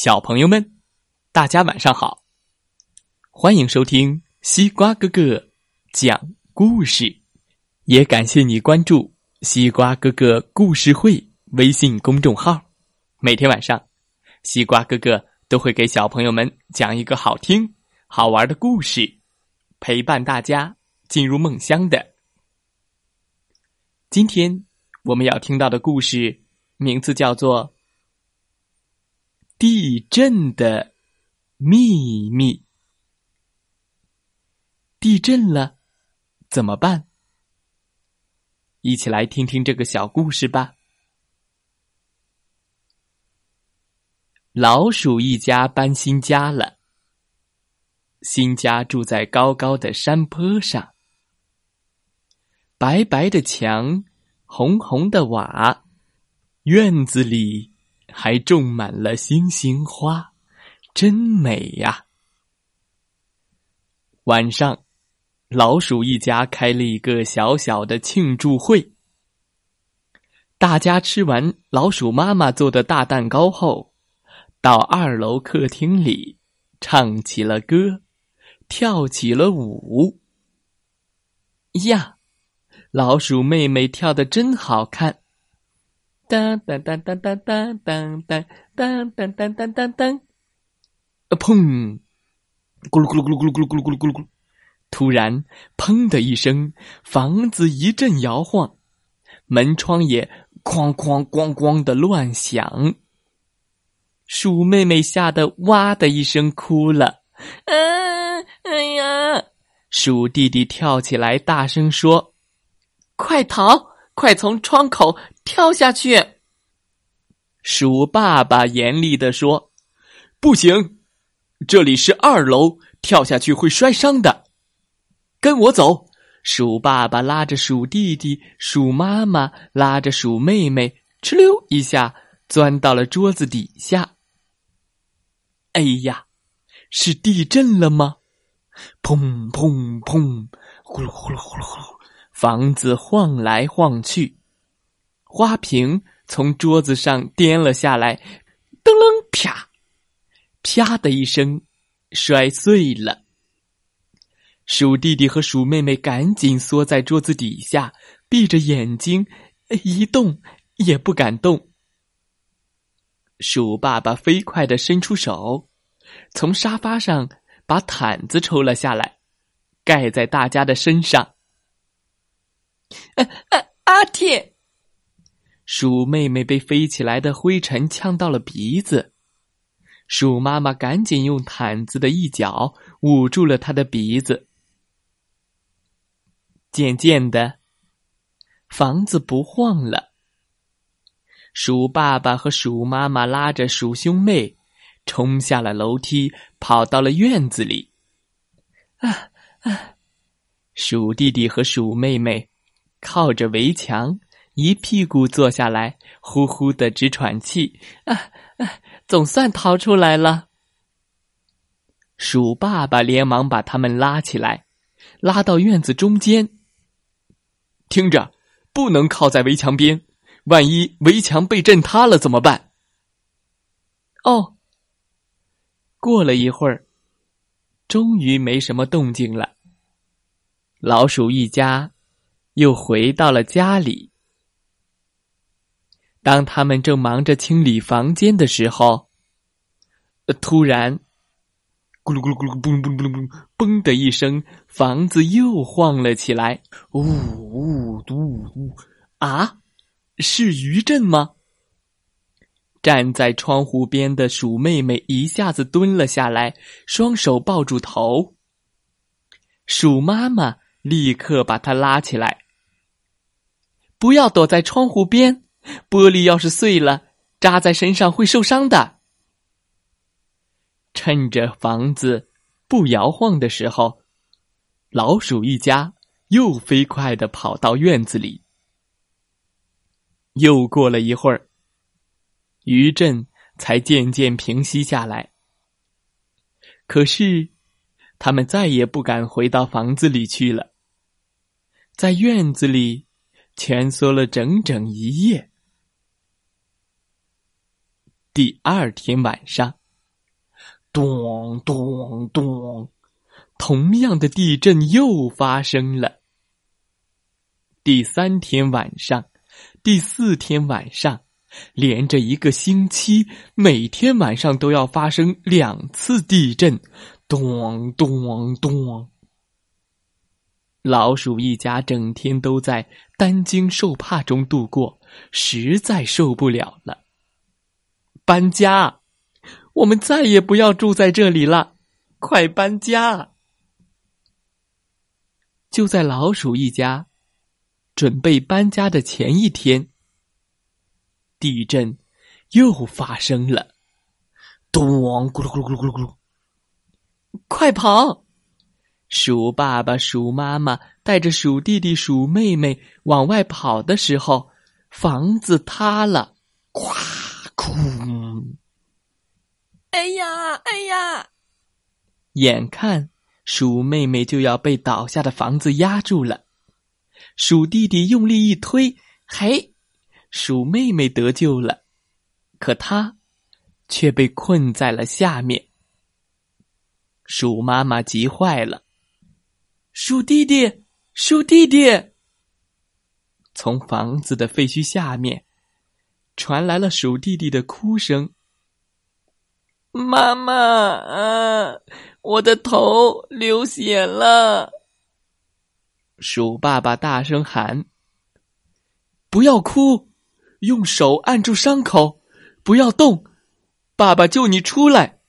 小朋友们，大家晚上好！欢迎收听西瓜哥哥讲故事，也感谢你关注西瓜哥哥故事会微信公众号。每天晚上，西瓜哥哥都会给小朋友们讲一个好听、好玩的故事，陪伴大家进入梦乡的。今天我们要听到的故事名字叫做。地震的秘密。地震了，怎么办？一起来听听这个小故事吧。老鼠一家搬新家了，新家住在高高的山坡上，白白的墙，红红的瓦，院子里。还种满了星星花，真美呀！晚上，老鼠一家开了一个小小的庆祝会。大家吃完老鼠妈妈做的大蛋糕后，到二楼客厅里唱起了歌，跳起了舞。呀，老鼠妹妹跳的真好看！当当当当当当当当当当当当当当，砰！咕噜咕噜咕噜咕噜咕噜咕噜咕噜咕噜咕噜！突然，砰的一声，房子一阵摇晃，门窗也哐哐咣咣的乱响。鼠妹妹吓得哇的一声哭了。嗯，哎呀！鼠弟弟跳起来，大声说：“快逃！快从窗口！”跳下去！鼠爸爸严厉的说：“不行，这里是二楼，跳下去会摔伤的。跟我走。”鼠爸爸拉着鼠弟弟，鼠妈妈拉着鼠妹妹，哧溜一下钻到了桌子底下。哎呀，是地震了吗？砰砰砰！呼噜呼噜呼噜呼噜，房子晃来晃去。花瓶从桌子上颠了下来，噔楞啪，啪的一声，摔碎了。鼠弟弟和鼠妹妹赶紧缩在桌子底下，闭着眼睛，一动也不敢动。鼠爸爸飞快的伸出手，从沙发上把毯子抽了下来，盖在大家的身上。阿嚏。鼠妹妹被飞起来的灰尘呛到了鼻子，鼠妈妈赶紧用毯子的一角捂住了她的鼻子。渐渐的，房子不晃了。鼠爸爸和鼠妈妈拉着鼠兄妹，冲下了楼梯，跑到了院子里。啊啊！鼠弟弟和鼠妹妹靠着围墙。一屁股坐下来，呼呼的直喘气。啊啊！总算逃出来了。鼠爸爸连忙把他们拉起来，拉到院子中间。听着，不能靠在围墙边，万一围墙被震塌了怎么办？哦。过了一会儿，终于没什么动静了。老鼠一家又回到了家里。当他们正忙着清理房间的时候，突然，咕噜咕噜咕噜嘣嘣嘣嘣嘣的一声，房子又晃了起来。呜呜嘟嘟啊！是余震吗？站在窗户边的鼠妹妹一下子蹲了下来，双手抱住头。鼠妈妈立刻把她拉起来，不要躲在窗户边。玻璃要是碎了，扎在身上会受伤的。趁着房子不摇晃的时候，老鼠一家又飞快的跑到院子里。又过了一会儿，余震才渐渐平息下来。可是，他们再也不敢回到房子里去了，在院子里蜷缩了整整一夜。第二天晚上，咚咚咚，同样的地震又发生了。第三天晚上，第四天晚上，连着一个星期，每天晚上都要发生两次地震，咚咚咚。老鼠一家整天都在担惊受怕中度过，实在受不了了。搬家，我们再也不要住在这里了，快搬家！就在老鼠一家。准备搬家的前一天，地震又发生了，咚！咕噜咕噜咕噜咕噜咕噜！快跑！鼠爸爸、鼠妈妈带着鼠弟弟、鼠妹妹往外跑的时候，房子塌了，咵！空！哎呀！哎呀！眼看鼠妹妹就要被倒下的房子压住了。鼠弟弟用力一推，嘿，鼠妹妹得救了，可他却被困在了下面。鼠妈妈急坏了，鼠弟弟，鼠弟弟！从房子的废墟下面传来了鼠弟弟的哭声：“妈妈啊，我的头流血了。”鼠爸爸大声喊：“不要哭，用手按住伤口，不要动，爸爸救你出来。”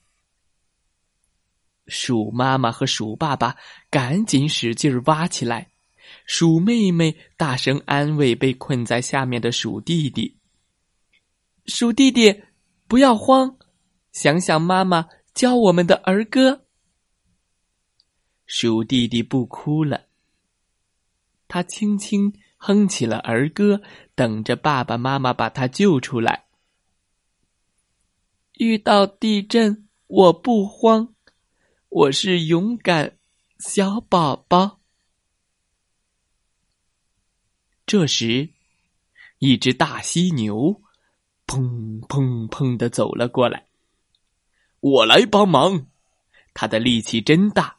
鼠妈妈和鼠爸爸赶紧使劲挖起来，鼠妹妹大声安慰被困在下面的鼠弟弟：“鼠弟弟，不要慌，想想妈妈教我们的儿歌。”鼠弟弟不哭了。他轻轻哼起了儿歌，等着爸爸妈妈把他救出来。遇到地震我不慌，我是勇敢小宝宝。这时，一只大犀牛砰砰砰的走了过来。我来帮忙，他的力气真大，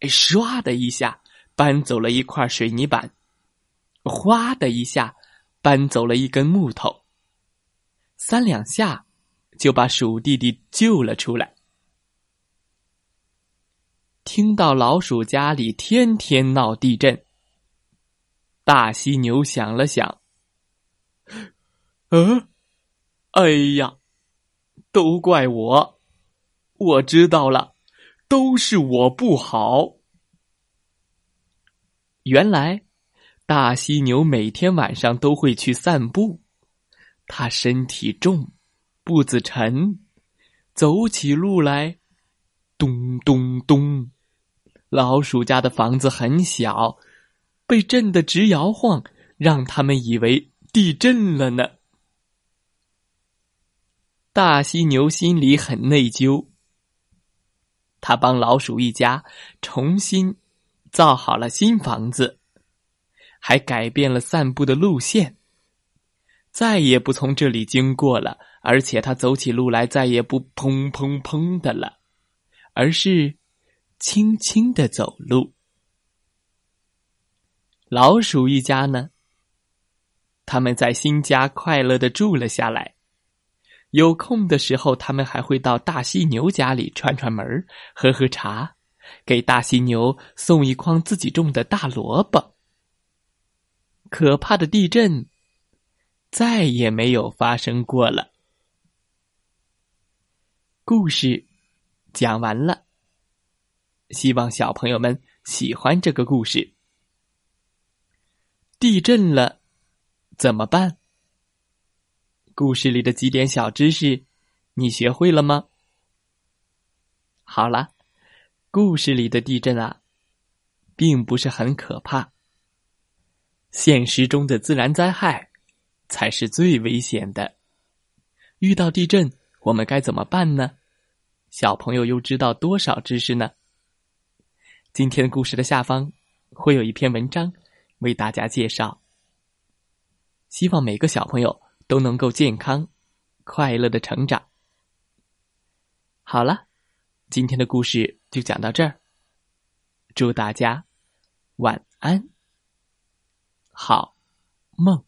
唰的一下。搬走了一块水泥板，哗的一下，搬走了一根木头。三两下，就把鼠弟弟救了出来。听到老鼠家里天天闹地震，大犀牛想了想，嗯，哎呀，都怪我，我知道了，都是我不好。原来，大犀牛每天晚上都会去散步。它身体重，步子沉，走起路来咚咚咚。老鼠家的房子很小，被震得直摇晃，让他们以为地震了呢。大犀牛心里很内疚，他帮老鼠一家重新。造好了新房子，还改变了散步的路线，再也不从这里经过了。而且他走起路来再也不砰砰砰的了，而是轻轻的走路。老鼠一家呢，他们在新家快乐的住了下来。有空的时候，他们还会到大犀牛家里串串门喝喝茶。给大犀牛送一筐自己种的大萝卜。可怕的地震再也没有发生过了。故事讲完了，希望小朋友们喜欢这个故事。地震了怎么办？故事里的几点小知识，你学会了吗？好了。故事里的地震啊，并不是很可怕。现实中的自然灾害才是最危险的。遇到地震，我们该怎么办呢？小朋友又知道多少知识呢？今天故事的下方会有一篇文章为大家介绍。希望每个小朋友都能够健康、快乐的成长。好了。今天的故事就讲到这儿，祝大家晚安，好梦。